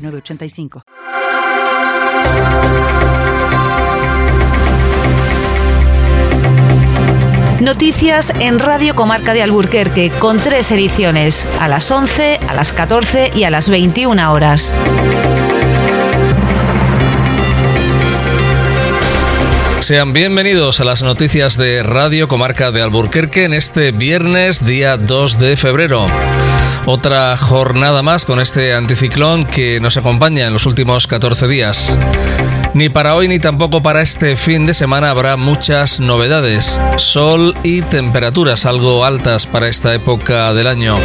985. Noticias en Radio Comarca de Alburquerque con tres ediciones, a las 11, a las 14 y a las 21 horas. Sean bienvenidos a las noticias de Radio Comarca de Alburquerque en este viernes, día 2 de febrero. Otra jornada más con este anticiclón que nos acompaña en los últimos 14 días. Ni para hoy ni tampoco para este fin de semana habrá muchas novedades. Sol y temperaturas algo altas para esta época del año.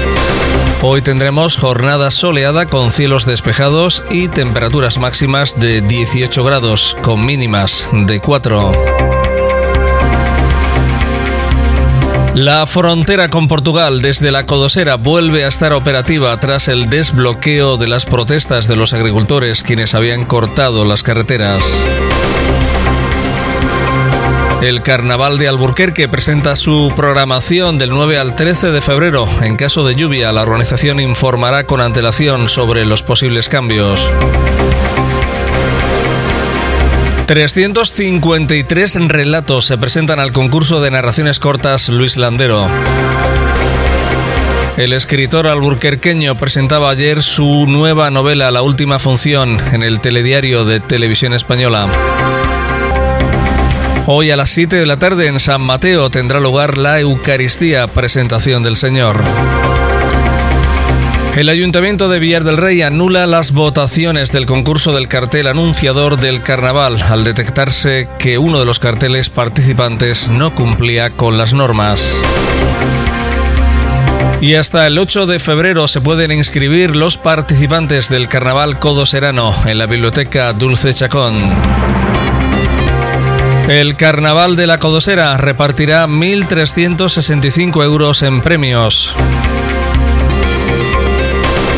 Hoy tendremos jornada soleada con cielos despejados y temperaturas máximas de 18 grados con mínimas de 4. La frontera con Portugal desde la Codosera vuelve a estar operativa tras el desbloqueo de las protestas de los agricultores quienes habían cortado las carreteras. El Carnaval de Alburquerque presenta su programación del 9 al 13 de febrero. En caso de lluvia, la organización informará con antelación sobre los posibles cambios. 353 relatos se presentan al concurso de narraciones cortas Luis Landero. El escritor alburquerqueño presentaba ayer su nueva novela La Última Función en el telediario de Televisión Española. Hoy a las 7 de la tarde en San Mateo tendrá lugar la Eucaristía, presentación del Señor. El Ayuntamiento de Villar del Rey anula las votaciones del concurso del cartel anunciador del carnaval al detectarse que uno de los carteles participantes no cumplía con las normas. Y hasta el 8 de febrero se pueden inscribir los participantes del Carnaval Codo Serano en la Biblioteca Dulce Chacón. El Carnaval de la Codosera repartirá 1.365 euros en premios.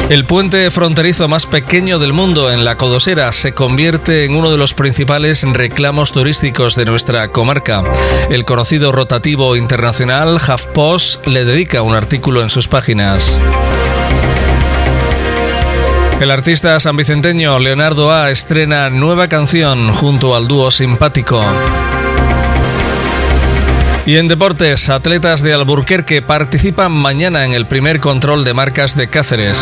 El puente fronterizo más pequeño del mundo en la Codosera se convierte en uno de los principales reclamos turísticos de nuestra comarca. El conocido rotativo internacional HuffPost le dedica un artículo en sus páginas. El artista sanvicenteño Leonardo A estrena nueva canción junto al dúo simpático. Y en deportes, atletas de Alburquerque participan mañana en el primer control de marcas de Cáceres.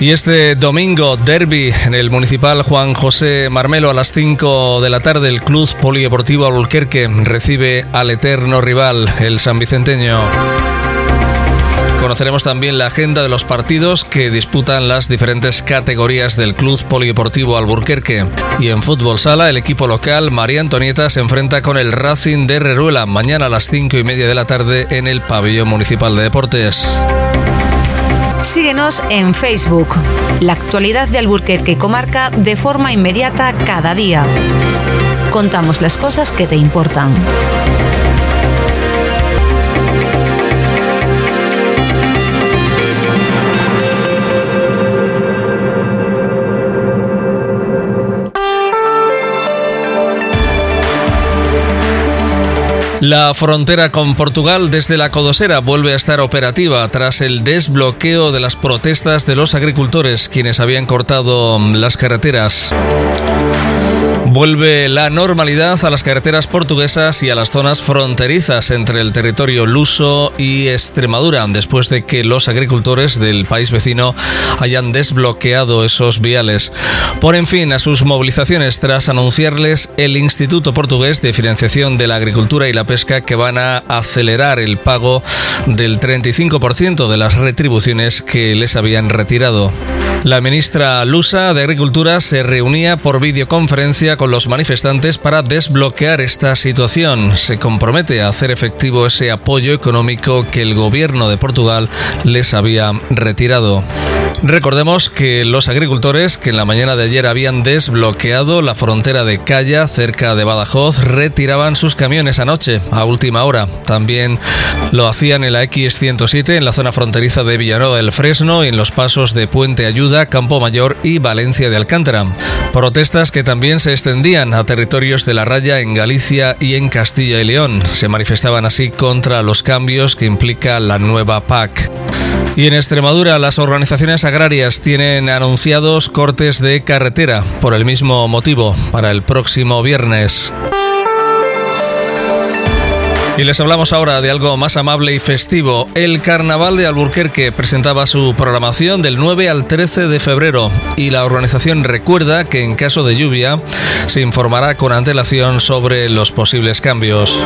Y este domingo, derby en el municipal Juan José Marmelo a las 5 de la tarde, el Club Polideportivo Alburquerque recibe al eterno rival, el San Vicenteño. Conoceremos también la agenda de los partidos que disputan las diferentes categorías del Club Polideportivo Alburquerque. Y en fútbol sala, el equipo local María Antonieta se enfrenta con el Racing de Reruela mañana a las 5 y media de la tarde en el Pabellón Municipal de Deportes. Síguenos en Facebook. La actualidad de Alburquerque comarca de forma inmediata cada día. Contamos las cosas que te importan. La frontera con Portugal desde la Codosera vuelve a estar operativa tras el desbloqueo de las protestas de los agricultores, quienes habían cortado las carreteras. Vuelve la normalidad a las carreteras portuguesas y a las zonas fronterizas entre el territorio luso y Extremadura, después de que los agricultores del país vecino hayan desbloqueado esos viales. Ponen fin a sus movilizaciones tras anunciarles el Instituto Portugués de Financiación de la Agricultura y la Pesca que van a acelerar el pago del 35% de las retribuciones que les habían retirado. La ministra lusa de Agricultura se reunía por videoconferencia con los manifestantes para desbloquear esta situación. Se compromete a hacer efectivo ese apoyo económico que el gobierno de Portugal les había retirado. Recordemos que los agricultores que en la mañana de ayer habían desbloqueado la frontera de Calla, cerca de Badajoz, retiraban sus camiones anoche, a última hora. También lo hacían en la X107, en la zona fronteriza de Villanueva del Fresno y en los pasos de Puente Ayuda, Campo Mayor y Valencia de Alcántara. Protestas que también se extendían a territorios de la raya en Galicia y en Castilla y León. Se manifestaban así contra los cambios que implica la nueva PAC. Y en Extremadura las organizaciones tienen anunciados cortes de carretera por el mismo motivo para el próximo viernes. Y les hablamos ahora de algo más amable y festivo. El Carnaval de Alburquerque presentaba su programación del 9 al 13 de febrero y la organización recuerda que en caso de lluvia se informará con antelación sobre los posibles cambios.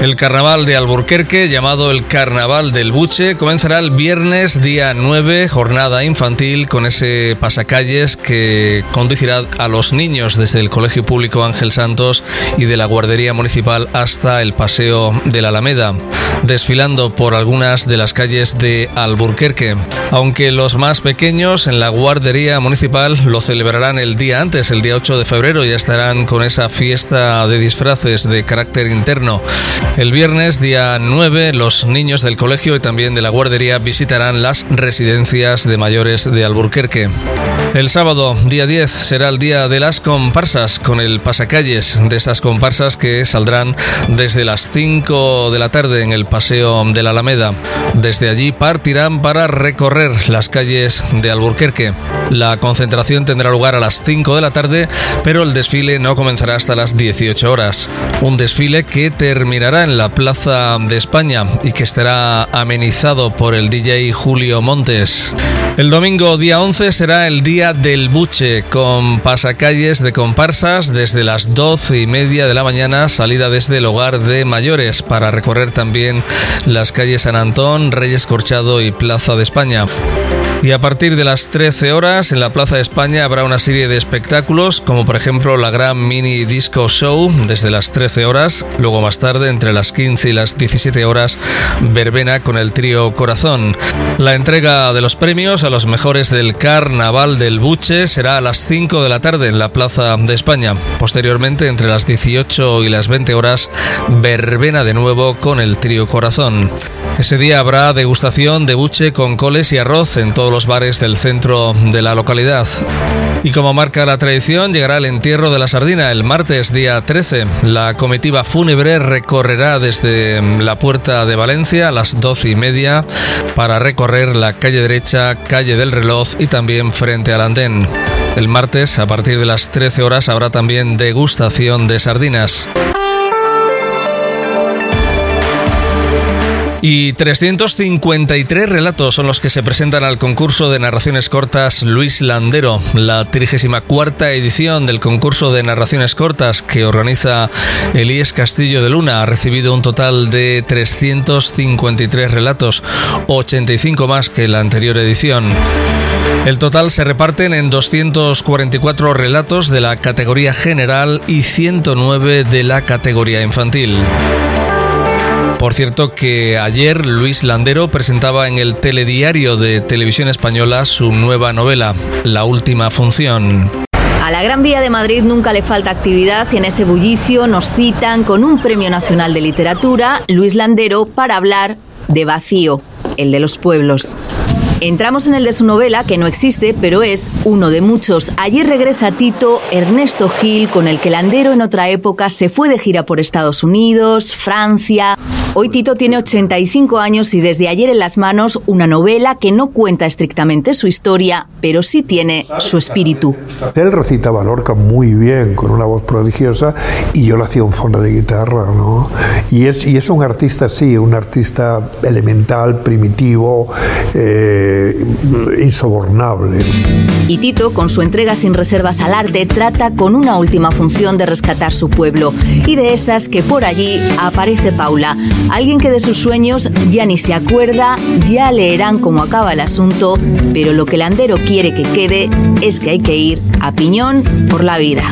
El carnaval de Alburquerque, llamado el Carnaval del Buche, comenzará el viernes día 9, jornada infantil, con ese pasacalles que conducirá a los niños desde el Colegio Público Ángel Santos y de la Guardería Municipal hasta el Paseo de la Alameda, desfilando por algunas de las calles de Alburquerque. Aunque los más pequeños en la Guardería Municipal lo celebrarán el día antes, el día 8 de febrero, ya estarán con esa fiesta de disfraces de carácter interno. El viernes, día 9, los niños del colegio y también de la guardería visitarán las residencias de mayores de Alburquerque. El sábado, día 10, será el día de las comparsas, con el pasacalles de estas comparsas que saldrán desde las 5 de la tarde en el Paseo de la Alameda. Desde allí partirán para recorrer las calles de Alburquerque. La concentración tendrá lugar a las 5 de la tarde, pero el desfile no comenzará hasta las 18 horas. Un desfile que terminará en la Plaza de España y que estará amenizado por el DJ Julio Montes. El domingo día 11 será el día del buche con pasacalles de comparsas desde las 12 y media de la mañana, salida desde el hogar de mayores para recorrer también las calles San Antón, Reyes Corchado y Plaza de España. Y a partir de las 13 horas en la Plaza de España habrá una serie de espectáculos como por ejemplo la gran mini disco show desde las 13 horas, luego más tarde entre las 15 y las 17 horas verbena con el trío Corazón. La entrega de los premios a los mejores del Carnaval del Buche será a las 5 de la tarde en la Plaza de España. Posteriormente entre las 18 y las 20 horas verbena de nuevo con el trío Corazón. Ese día habrá degustación de buche con coles y arroz en todos los bares del centro de la localidad. Y como marca la tradición, llegará el entierro de la sardina el martes día 13. La comitiva fúnebre recorrerá desde la puerta de Valencia a las 12 y media para recorrer la calle derecha, calle del reloj y también frente al andén. El martes, a partir de las 13 horas, habrá también degustación de sardinas. Y 353 relatos son los que se presentan al concurso de narraciones cortas Luis Landero, la 34 edición del concurso de narraciones cortas que organiza Elías Castillo de Luna. Ha recibido un total de 353 relatos, 85 más que la anterior edición. El total se reparten en 244 relatos de la categoría general y 109 de la categoría infantil. Por cierto que ayer Luis Landero presentaba en el telediario de Televisión Española su nueva novela, La Última Función. A la Gran Vía de Madrid nunca le falta actividad y en ese bullicio nos citan con un Premio Nacional de Literatura, Luis Landero, para hablar de Vacío, el de los pueblos. Entramos en el de su novela, que no existe, pero es uno de muchos. Allí regresa Tito Ernesto Gil, con el que Landero en otra época se fue de gira por Estados Unidos, Francia. Hoy Tito tiene 85 años y desde ayer en las manos una novela que no cuenta estrictamente su historia, pero sí tiene su espíritu. Él recitaba Lorca muy bien, con una voz prodigiosa, y yo le hacía un fondo de guitarra, ¿no? Y es, y es un artista, sí, un artista elemental, primitivo, eh, insobornable. Y Tito, con su entrega sin reservas al arte, trata con una última función de rescatar su pueblo. Y de esas que por allí aparece Paula, alguien que de sus sueños ya ni se acuerda, ya leerán cómo acaba el asunto, pero lo que Landero quiere que quede es que hay que ir a piñón por la vida.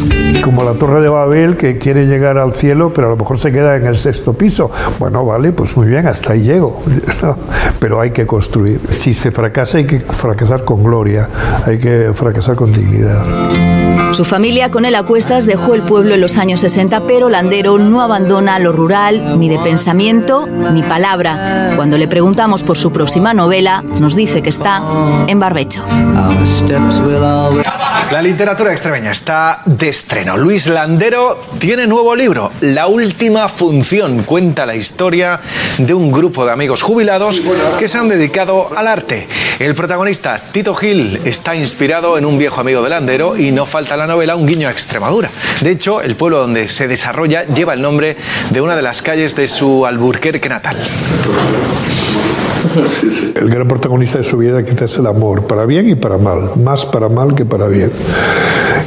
Como la Torre de Babel que quiere llegar al cielo, pero a lo mejor se queda en el sexto piso. Bueno, vale, pues muy bien, hasta ahí llego. Pero hay que construir. Si se fracasa hay que fracasar con gloria, hay que fracasar con dignidad. Su familia con él a cuestas dejó el pueblo en los años 60, pero Landero no abandona lo rural ni de pensamiento ni palabra. Cuando le preguntamos por su próxima novela, nos dice que está en barbecho. La literatura extremeña está de estreno. Luis Landero tiene nuevo libro, La Última Función. Cuenta la historia de un grupo de amigos jubilados que se han dedicado al arte. El protagonista, Tito Gil, está inspirado en un viejo amigo de Landero y no falta la novela un guiño a Extremadura. De hecho, el pueblo donde se desarrolla lleva el nombre de una de las calles de su Alburquerque natal. El gran protagonista de su vida quizás es el amor, para bien y para mal, más para mal que para bien.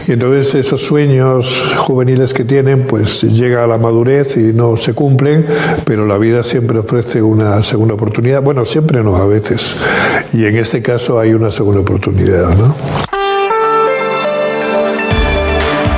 Y entonces esos sueños juveniles que tienen, pues llega a la madurez y no se cumplen, pero la vida siempre ofrece una segunda oportunidad. Bueno, siempre no, a veces. Y en este caso hay una segunda oportunidad, ¿no?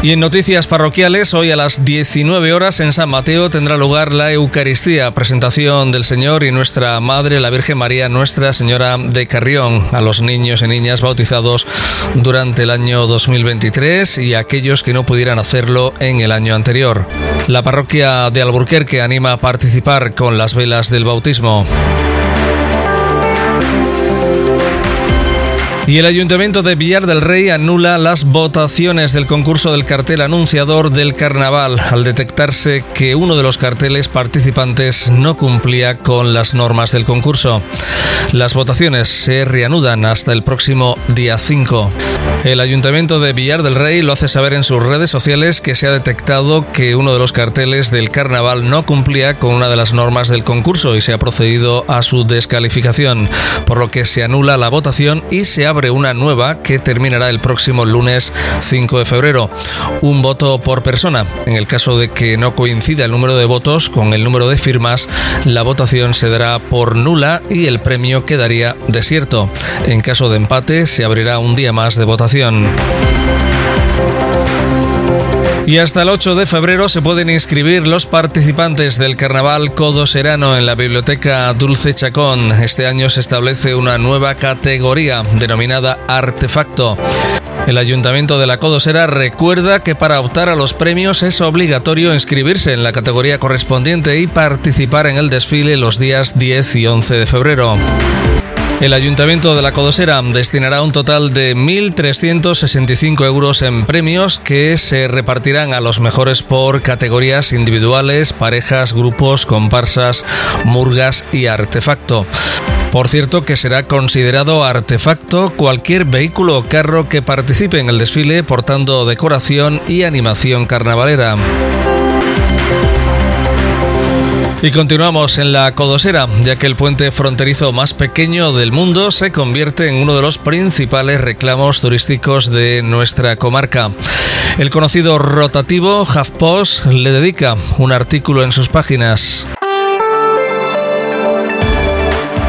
Y en noticias parroquiales, hoy a las 19 horas en San Mateo tendrá lugar la Eucaristía, presentación del Señor y nuestra Madre, la Virgen María, Nuestra Señora de Carrión, a los niños y niñas bautizados durante el año 2023 y a aquellos que no pudieran hacerlo en el año anterior. La parroquia de Alburquerque anima a participar con las velas del bautismo. Y el Ayuntamiento de Villar del Rey anula las votaciones del concurso del cartel anunciador del carnaval al detectarse que uno de los carteles participantes no cumplía con las normas del concurso. Las votaciones se reanudan hasta el próximo día 5. El Ayuntamiento de Villar del Rey lo hace saber en sus redes sociales que se ha detectado que uno de los carteles del carnaval no cumplía con una de las normas del concurso y se ha procedido a su descalificación, por lo que se anula la votación y se abre una nueva que terminará el próximo lunes 5 de febrero. Un voto por persona. En el caso de que no coincida el número de votos con el número de firmas, la votación se dará por nula y el premio quedaría desierto. En caso de empate, se abrirá un día más de votación. Y hasta el 8 de febrero se pueden inscribir los participantes del Carnaval Codo Serano en la Biblioteca Dulce Chacón. Este año se establece una nueva categoría denominada Artefacto. El Ayuntamiento de la Codosera recuerda que para optar a los premios es obligatorio inscribirse en la categoría correspondiente y participar en el desfile los días 10 y 11 de febrero. El Ayuntamiento de la Codosera destinará un total de 1.365 euros en premios que se repartirán a los mejores por categorías individuales, parejas, grupos, comparsas, murgas y artefacto. Por cierto que será considerado artefacto cualquier vehículo o carro que participe en el desfile portando decoración y animación carnavalera. Y continuamos en la Codosera, ya que el puente fronterizo más pequeño del mundo se convierte en uno de los principales reclamos turísticos de nuestra comarca. El conocido rotativo HuffPost le dedica un artículo en sus páginas.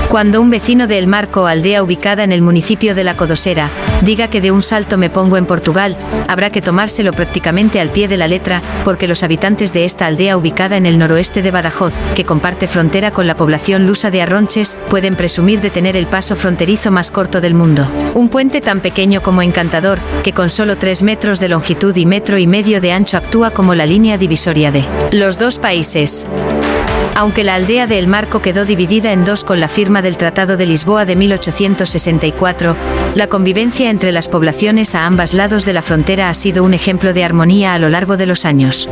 Cuando un vecino de El Marco, aldea ubicada en el municipio de La Codosera, diga que de un salto me pongo en Portugal, habrá que tomárselo prácticamente al pie de la letra, porque los habitantes de esta aldea ubicada en el noroeste de Badajoz, que comparte frontera con la población lusa de Arronches, pueden presumir de tener el paso fronterizo más corto del mundo. Un puente tan pequeño como encantador, que con solo 3 metros de longitud y metro y medio de ancho actúa como la línea divisoria de los dos países. Aunque la aldea de El Marco quedó dividida en dos con la firma del Tratado de Lisboa de 1864, la convivencia entre las poblaciones a ambos lados de la frontera ha sido un ejemplo de armonía a lo largo de los años.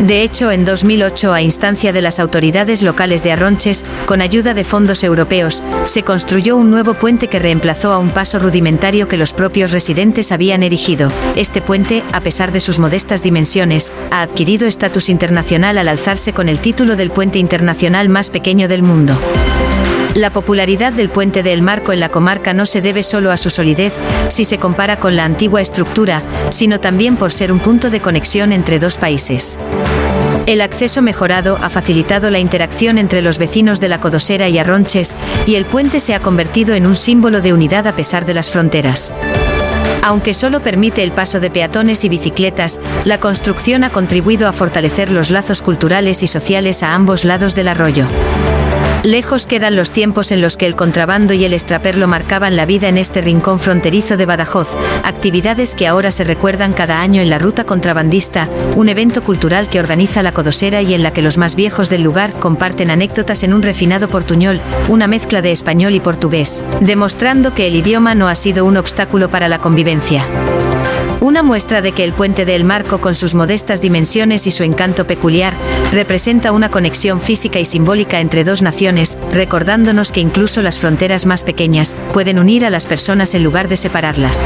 De hecho, en 2008, a instancia de las autoridades locales de Arronches, con ayuda de fondos europeos, se construyó un nuevo puente que reemplazó a un paso rudimentario que los propios residentes habían erigido. Este puente, a pesar de sus modestas dimensiones, ha adquirido estatus internacional al alzarse con el título del puente internacional más pequeño del mundo. La popularidad del puente del Marco en la comarca no se debe solo a su solidez, si se compara con la antigua estructura, sino también por ser un punto de conexión entre dos países. El acceso mejorado ha facilitado la interacción entre los vecinos de la Codosera y Arronches, y el puente se ha convertido en un símbolo de unidad a pesar de las fronteras. Aunque solo permite el paso de peatones y bicicletas, la construcción ha contribuido a fortalecer los lazos culturales y sociales a ambos lados del arroyo. Lejos quedan los tiempos en los que el contrabando y el extraperlo marcaban la vida en este rincón fronterizo de Badajoz, actividades que ahora se recuerdan cada año en la Ruta Contrabandista, un evento cultural que organiza la Codosera y en la que los más viejos del lugar comparten anécdotas en un refinado portuñol, una mezcla de español y portugués, demostrando que el idioma no ha sido un obstáculo para la convivencia. Una muestra de que el puente del Marco, con sus modestas dimensiones y su encanto peculiar, representa una conexión física y simbólica entre dos naciones, recordándonos que incluso las fronteras más pequeñas pueden unir a las personas en lugar de separarlas.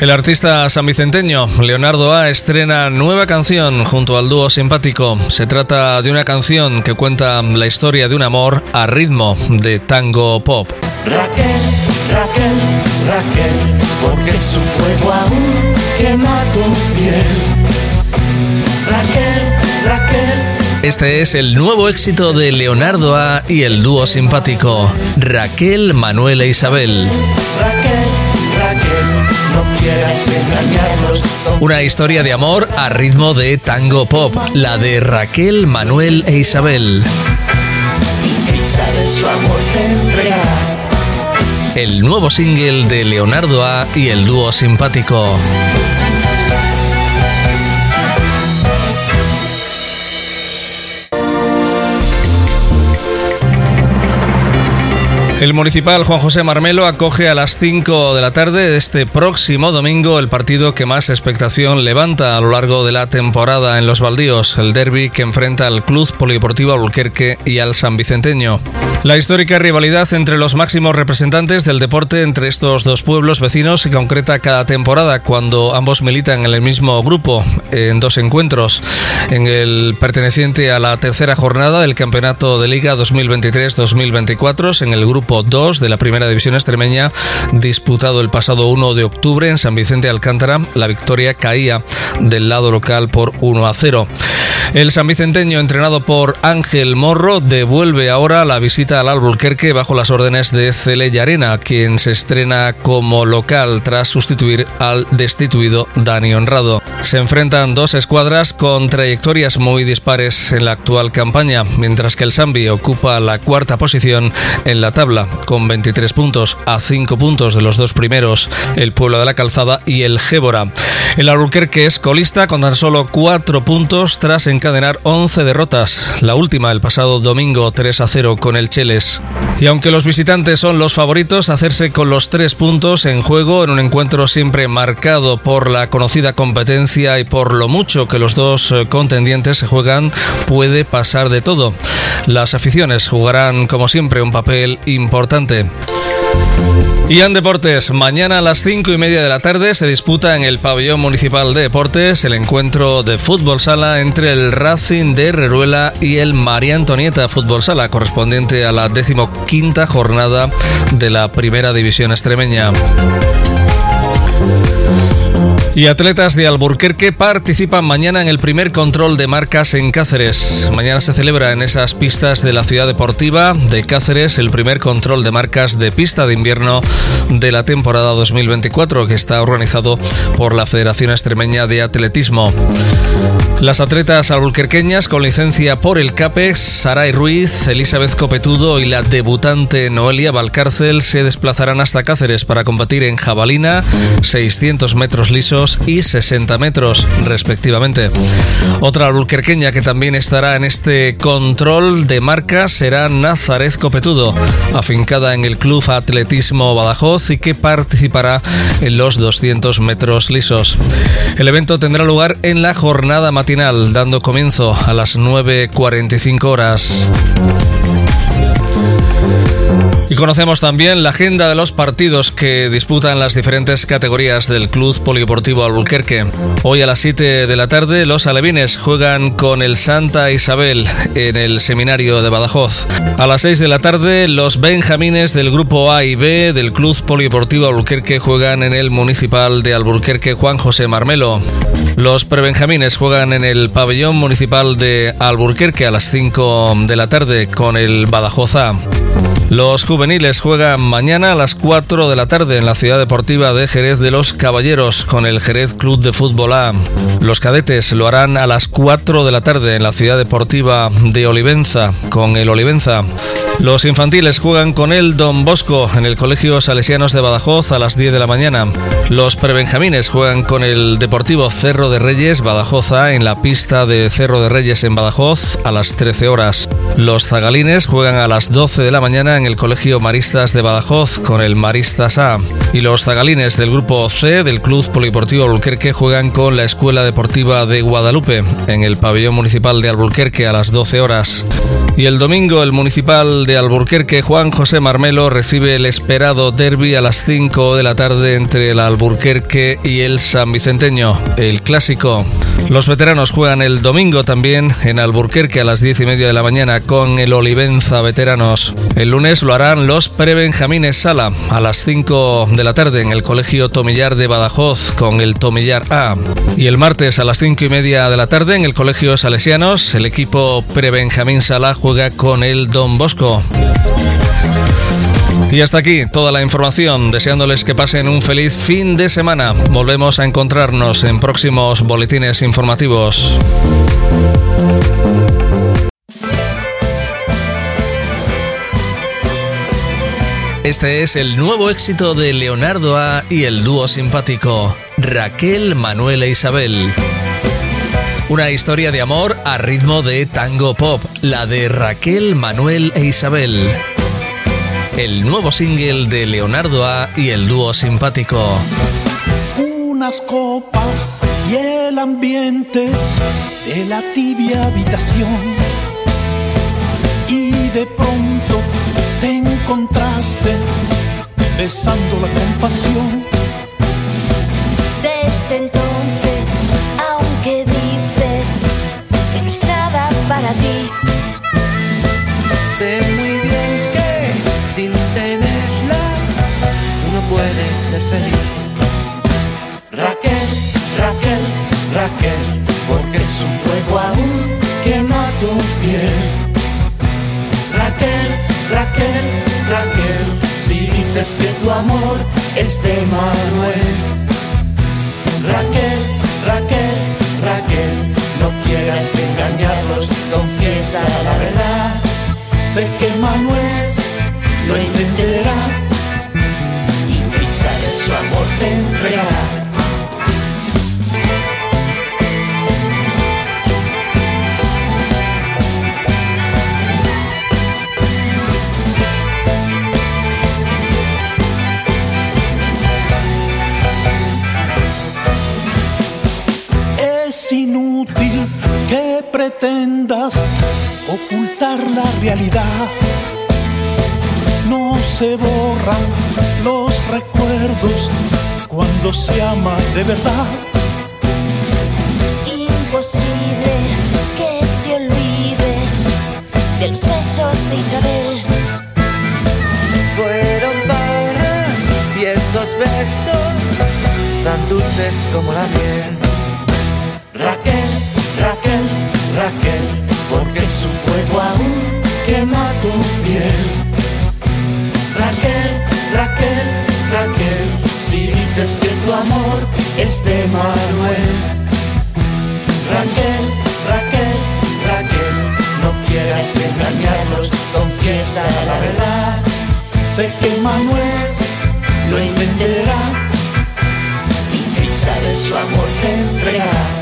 El artista sanvicenteño Leonardo A estrena nueva canción junto al dúo simpático. Se trata de una canción que cuenta la historia de un amor a ritmo de tango pop. Raquel, Raquel, Raquel, porque su fuego aún quema tu piel. Raquel, Raquel. Este es el nuevo éxito de Leonardo A y el dúo simpático Raquel, Manuel e Isabel. Raquel, Raquel, no quieras engañarnos. Una historia de amor a ritmo de tango pop, la de Raquel, Manuel e Isabel. Y Isabel su amor te entregará. El nuevo single de Leonardo A y el dúo simpático. El municipal Juan José Marmelo acoge a las 5 de la tarde de este próximo domingo el partido que más expectación levanta a lo largo de la temporada en los baldíos, el derby que enfrenta al Club Polideportivo Albuquerque y al San Vicenteño. La histórica rivalidad entre los máximos representantes del deporte entre estos dos pueblos vecinos se concreta cada temporada cuando ambos militan en el mismo grupo en dos encuentros. En el perteneciente a la tercera jornada del Campeonato de Liga 2023-2024 en el grupo 2 de la Primera División Extremeña, disputado el pasado 1 de octubre en San Vicente Alcántara, la victoria caía del lado local por 1 a 0. El San Vicenteño, entrenado por Ángel Morro, devuelve ahora la visita al Albuquerque bajo las órdenes de Cele Llarena, quien se estrena como local tras sustituir al destituido Dani Honrado. Se enfrentan dos escuadras con trayectorias muy dispares en la actual campaña, mientras que el Sambi ocupa la cuarta posición en la tabla, con 23 puntos a 5 puntos de los dos primeros, el Pueblo de la Calzada y el Gébora. El Albuquerque es colista con tan solo 4 puntos tras encadenar 11 derrotas, la última el pasado domingo 3 a 0 con el Cheles. Y aunque los visitantes son los favoritos, hacerse con los 3 puntos en juego en un encuentro siempre marcado por la conocida competencia y por lo mucho que los dos eh, contendientes se juegan, puede pasar de todo. Las aficiones jugarán como siempre un papel importante. Y en deportes, mañana a las 5 y media de la tarde se disputa en el pabellón municipal de deportes el encuentro de fútbol sala entre el Racing de Reruela y el María Antonieta Fútbol Sala, correspondiente a la decimoquinta jornada de la primera división extremeña. Y atletas de Alburquerque participan mañana en el primer control de marcas en Cáceres. Mañana se celebra en esas pistas de la ciudad deportiva de Cáceres el primer control de marcas de pista de invierno de la temporada 2024 que está organizado por la Federación Extremeña de Atletismo. Las atletas alburquerqueñas con licencia por el CAPEX, Saray Ruiz, Elizabeth Copetudo y la debutante Noelia Valcárcel se desplazarán hasta Cáceres para combatir en jabalina, 600 metros lisos y 60 metros, respectivamente. Otra alburquerqueña que también estará en este control de marcas será Nazaret Copetudo, afincada en el Club Atletismo Badajoz y que participará en los 200 metros lisos. El evento tendrá lugar en la jornada matinal, dando comienzo a las 9.45 horas. Y conocemos también la agenda de los partidos que disputan las diferentes categorías del Club Polideportivo Albuquerque. Hoy a las 7 de la tarde los alevines juegan con el Santa Isabel en el seminario de Badajoz. A las 6 de la tarde los benjamines del grupo A y B del Club Polideportivo Albuquerque juegan en el Municipal de Albuquerque Juan José Marmelo. Los prebenjamines juegan en el pabellón municipal de Alburquerque a las 5 de la tarde con el Badajoz A. Los juveniles juegan mañana a las 4 de la tarde en la ciudad deportiva de Jerez de los Caballeros con el Jerez Club de Fútbol A. Los cadetes lo harán a las 4 de la tarde en la ciudad deportiva de Olivenza con el Olivenza. Los infantiles juegan con el Don Bosco en el Colegio Salesianos de Badajoz a las 10 de la mañana. Los prebenjamines juegan con el Deportivo Cerro de Reyes Badajoza en la pista de Cerro de Reyes en Badajoz a las 13 horas. Los zagalines juegan a las 12 de la mañana en el Colegio Maristas de Badajoz con el Maristas A. Y los zagalines del grupo C del Club Polideportivo Albuquerque juegan con la Escuela Deportiva de Guadalupe en el pabellón municipal de Albuquerque a las 12 horas. Y el domingo el municipal de Alburquerque, Juan José Marmelo, recibe el esperado derby a las 5 de la tarde entre el Alburquerque y el San Vicenteño, el clásico. Los veteranos juegan el domingo también en Alburquerque a las 10 y media de la mañana con el Olivenza Veteranos. El lunes lo harán los Prebenjamines Sala a las 5 de la tarde en el Colegio Tomillar de Badajoz con el Tomillar A. Y el martes a las 5 y media de la tarde en el Colegio Salesianos, el equipo Prebenjamín Sala juega con el Don Bosco. Y hasta aquí toda la información, deseándoles que pasen un feliz fin de semana. Volvemos a encontrarnos en próximos boletines informativos. Este es el nuevo éxito de Leonardo A y el dúo simpático Raquel, Manuel e Isabel. Una historia de amor a ritmo de tango pop, la de Raquel, Manuel e Isabel. El nuevo single de Leonardo A y el dúo simpático. Unas copas y el ambiente de la tibia habitación. Y de pronto te encontraste besando la compasión. Desde entonces, para ti, Sé muy bien que sin tenerla uno puede ser feliz. Raquel, Raquel, Raquel, porque su fuego aún quema tu piel. Raquel, Raquel, Raquel, si dices que tu amor es de Manuel. Raquel, Raquel, Raquel, no quieras engañarlos, confiesa la verdad. Sé que Manuel lo entenderá y prisa de su amor te entregará. Pretendas ocultar la realidad. No se borran los recuerdos cuando se ama de verdad. imposible que te olvides de los besos de Isabel. Fueron para ti esos besos tan dulces como la miel. Raquel, porque su fuego aún quema tu piel. Raquel, Raquel, Raquel, si dices que tu amor es de Manuel. Raquel, Raquel, Raquel, no quieras engañarlos, confiesa la verdad. Sé que Manuel lo entenderá y de su amor te entregará.